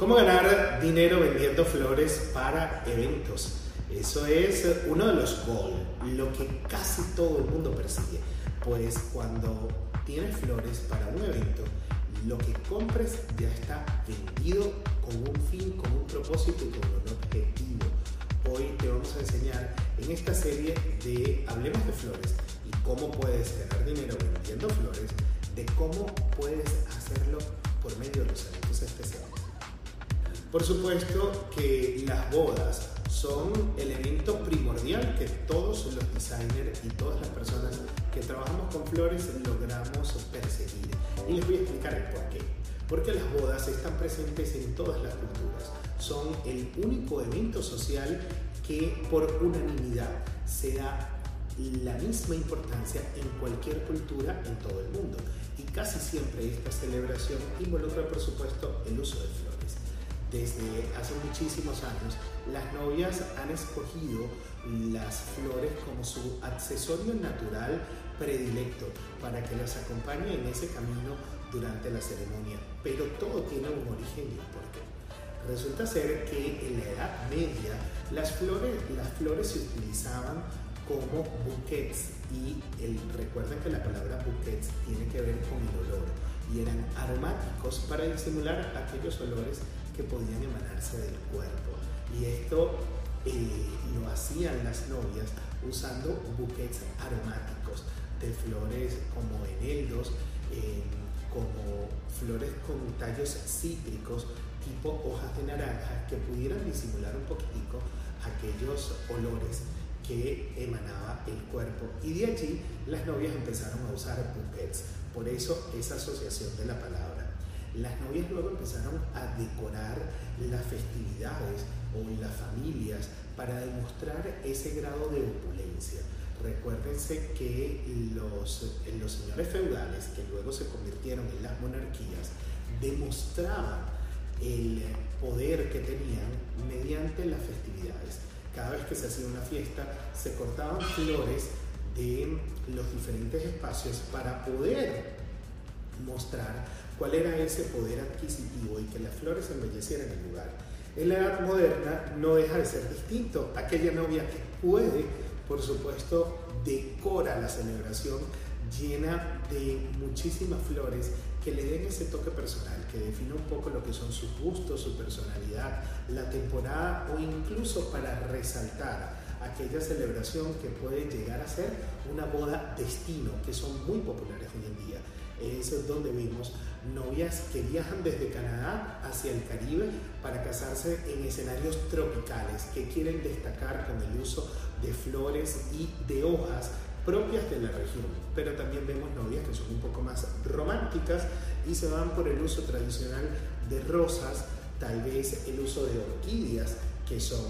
¿Cómo ganar dinero vendiendo flores para eventos? Eso es uno de los goals, lo que casi todo el mundo persigue. Pues cuando tienes flores para un evento, lo que compres ya está vendido con un fin, con un propósito y con un objetivo. Hoy te vamos a enseñar en esta serie de Hablemos de Flores y cómo puedes ganar dinero vendiendo flores, de cómo puedes hacerlo por medio de los eventos especiales. Por supuesto que las bodas son el evento primordial que todos los designers y todas las personas que trabajamos con flores logramos perseguir. Y les voy a explicar el por qué. Porque las bodas están presentes en todas las culturas. Son el único evento social que por unanimidad se da la misma importancia en cualquier cultura en todo el mundo. Y casi siempre esta celebración involucra, por supuesto, el uso de flores desde hace muchísimos años, las novias han escogido las flores como su accesorio natural predilecto para que las acompañe en ese camino durante la ceremonia. Pero todo tiene un origen y un porqué. Resulta ser que en la Edad Media las flores, las flores se utilizaban como bouquets y el, recuerden que la palabra bouquets tiene que ver con el olor y eran aromáticos para disimular aquellos olores podían emanarse del cuerpo. Y esto eh, lo hacían las novias usando buquets aromáticos de flores como eneldos, eh, como flores con tallos cítricos, tipo hojas de naranja, que pudieran disimular un poquitico aquellos olores que emanaba el cuerpo. Y de allí las novias empezaron a usar buquets. Por eso esa asociación de la palabra las novias luego empezaron a decorar las festividades o las familias para demostrar ese grado de opulencia. Recuérdense que los, los señores feudales, que luego se convirtieron en las monarquías, demostraban el poder que tenían mediante las festividades. Cada vez que se hacía una fiesta, se cortaban flores de los diferentes espacios para poder mostrar cuál era ese poder adquisitivo y que las flores embellecieran el lugar. En la edad moderna no deja de ser distinto. Aquella novia que puede, por supuesto, decora la celebración llena de muchísimas flores que le den ese toque personal, que define un poco lo que son sus gustos, su personalidad, la temporada o incluso para resaltar aquella celebración que puede llegar a ser una boda destino, que son muy populares hoy en día es donde vimos novias que viajan desde Canadá hacia el Caribe para casarse en escenarios tropicales que quieren destacar con el uso de flores y de hojas propias de la región. Pero también vemos novias que son un poco más románticas y se van por el uso tradicional de rosas, tal vez el uso de orquídeas, que son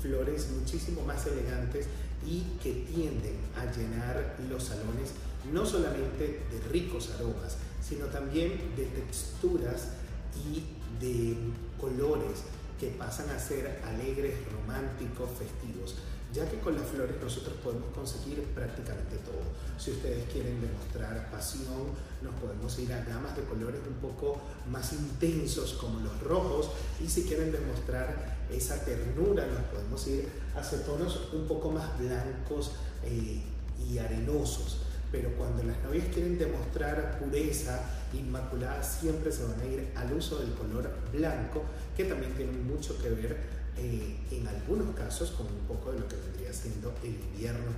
flores muchísimo más elegantes y que tienden a llenar los salones no solamente de ricos aromas, sino también de texturas y de colores que pasan a ser alegres, románticos, festivos, ya que con las flores nosotros podemos conseguir prácticamente todo. Si ustedes quieren demostrar pasión, nos podemos ir a gamas de colores un poco más intensos como los rojos y si quieren demostrar esa ternura, nos podemos ir hacia tonos un poco más blancos eh, y arenosos pero cuando las novias quieren demostrar pureza inmaculada, siempre se van a ir al uso del color blanco, que también tiene mucho que ver eh, en algunos casos con un poco de lo que vendría siendo el invierno.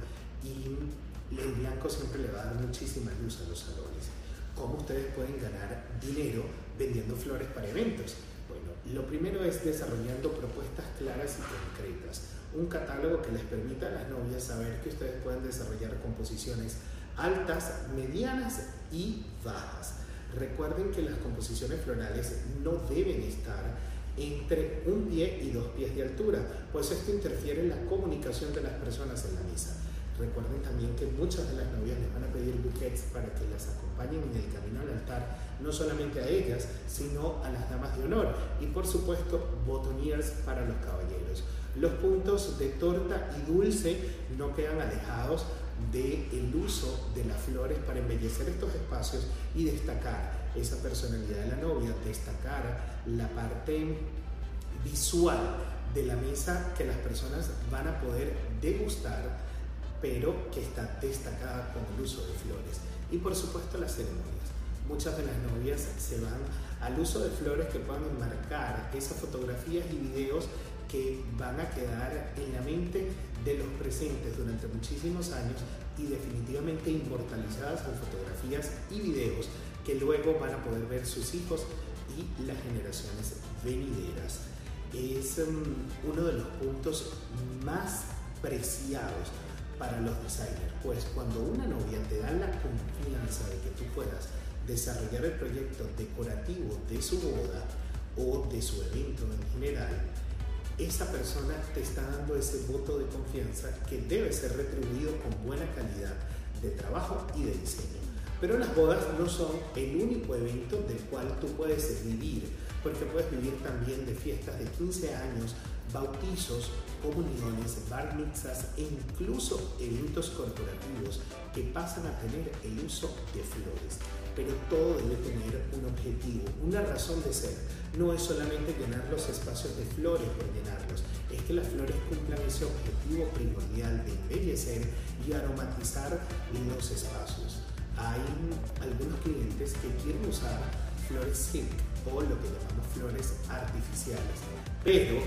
Y el blanco siempre le va a dar muchísima luz a los salones. ¿Cómo ustedes pueden ganar dinero vendiendo flores para eventos? Lo primero es desarrollando propuestas claras y concretas. Un catálogo que les permita a las novias saber que ustedes pueden desarrollar composiciones altas, medianas y bajas. Recuerden que las composiciones florales no deben estar entre un pie y dos pies de altura, pues esto interfiere en la comunicación de las personas en la misa. Recuerden también que muchas de las novias les van a pedir buquets para que las acompañen en el camino al altar, no solamente a ellas, sino a las damas de honor y por supuesto botoniers para los caballeros. Los puntos de torta y dulce no quedan alejados del el uso de las flores para embellecer estos espacios y destacar esa personalidad de la novia, destacar la parte visual de la mesa que las personas van a poder degustar, pero que está destacada con el uso de flores. Y por supuesto las ceremonias. Muchas de las novias se van al uso de flores que puedan enmarcar esas fotografías y videos que van a quedar en la mente de los presentes durante muchísimos años y definitivamente inmortalizadas en fotografías y videos que luego van a poder ver sus hijos y las generaciones venideras. Es um, uno de los puntos más preciados para los designers, pues cuando una novia te da la confianza de que tú puedas desarrollar el proyecto decorativo de su boda o de su evento en general, esa persona te está dando ese voto de confianza que debe ser retribuido con buena calidad de trabajo y de diseño. Pero las bodas no son el único evento del cual tú puedes vivir, porque puedes vivir también de fiestas de 15 años, bautizos, comuniones, bar mitzvahs e incluso eventos corporativos que pasan a tener el uso de flores. Pero todo debe tener un objetivo, una razón de ser. No es solamente llenar los espacios de flores por llenarlos, es que las flores cumplan ese objetivo primordial de embellecer y aromatizar los espacios. Hay algunos clientes que quieren usar flores silk o lo que llamamos flores artificiales, pero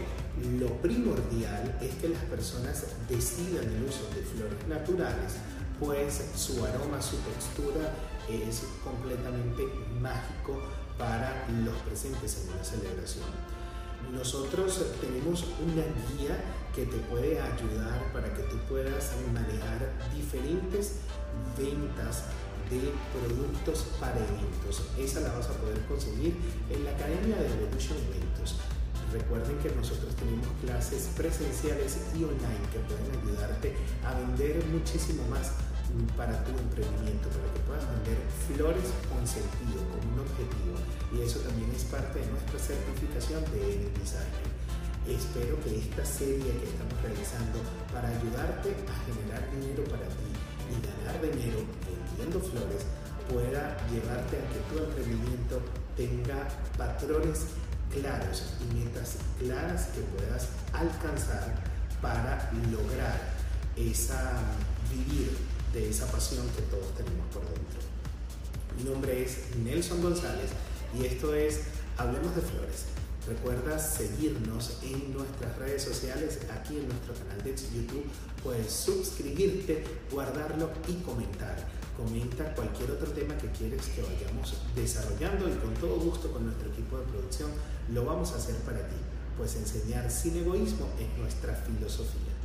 lo primordial es que las personas decidan el uso de flores naturales, pues su aroma, su textura es completamente mágico para los presentes en una celebración. Nosotros tenemos una guía que te puede ayudar para que tú puedas manejar diferentes ventas de productos para eventos. Esa la vas a poder conseguir en la Academia de Evolution Eventos. Recuerden que nosotros tenemos clases presenciales y online que pueden ayudarte a vender muchísimo más para tu emprendimiento, para que puedas vender flores con sentido, con un objetivo. Y eso también es parte de nuestra certificación de Designer. Espero que esta serie que estamos realizando para ayudarte a generar dinero para ti y ganar dinero vendiendo flores pueda llevarte a que tu emprendimiento tenga patrones claros y metas claras que puedas alcanzar para lograr esa vivir de esa pasión que todos tenemos por dentro. Mi nombre es Nelson González y esto es Hablemos de Flores. Recuerda seguirnos en nuestras redes sociales, aquí en nuestro canal de YouTube. Puedes suscribirte, guardarlo y comentar. Comenta cualquier otro tema que quieres que vayamos desarrollando y con todo gusto con nuestro equipo de producción lo vamos a hacer para ti, pues enseñar sin egoísmo es nuestra filosofía.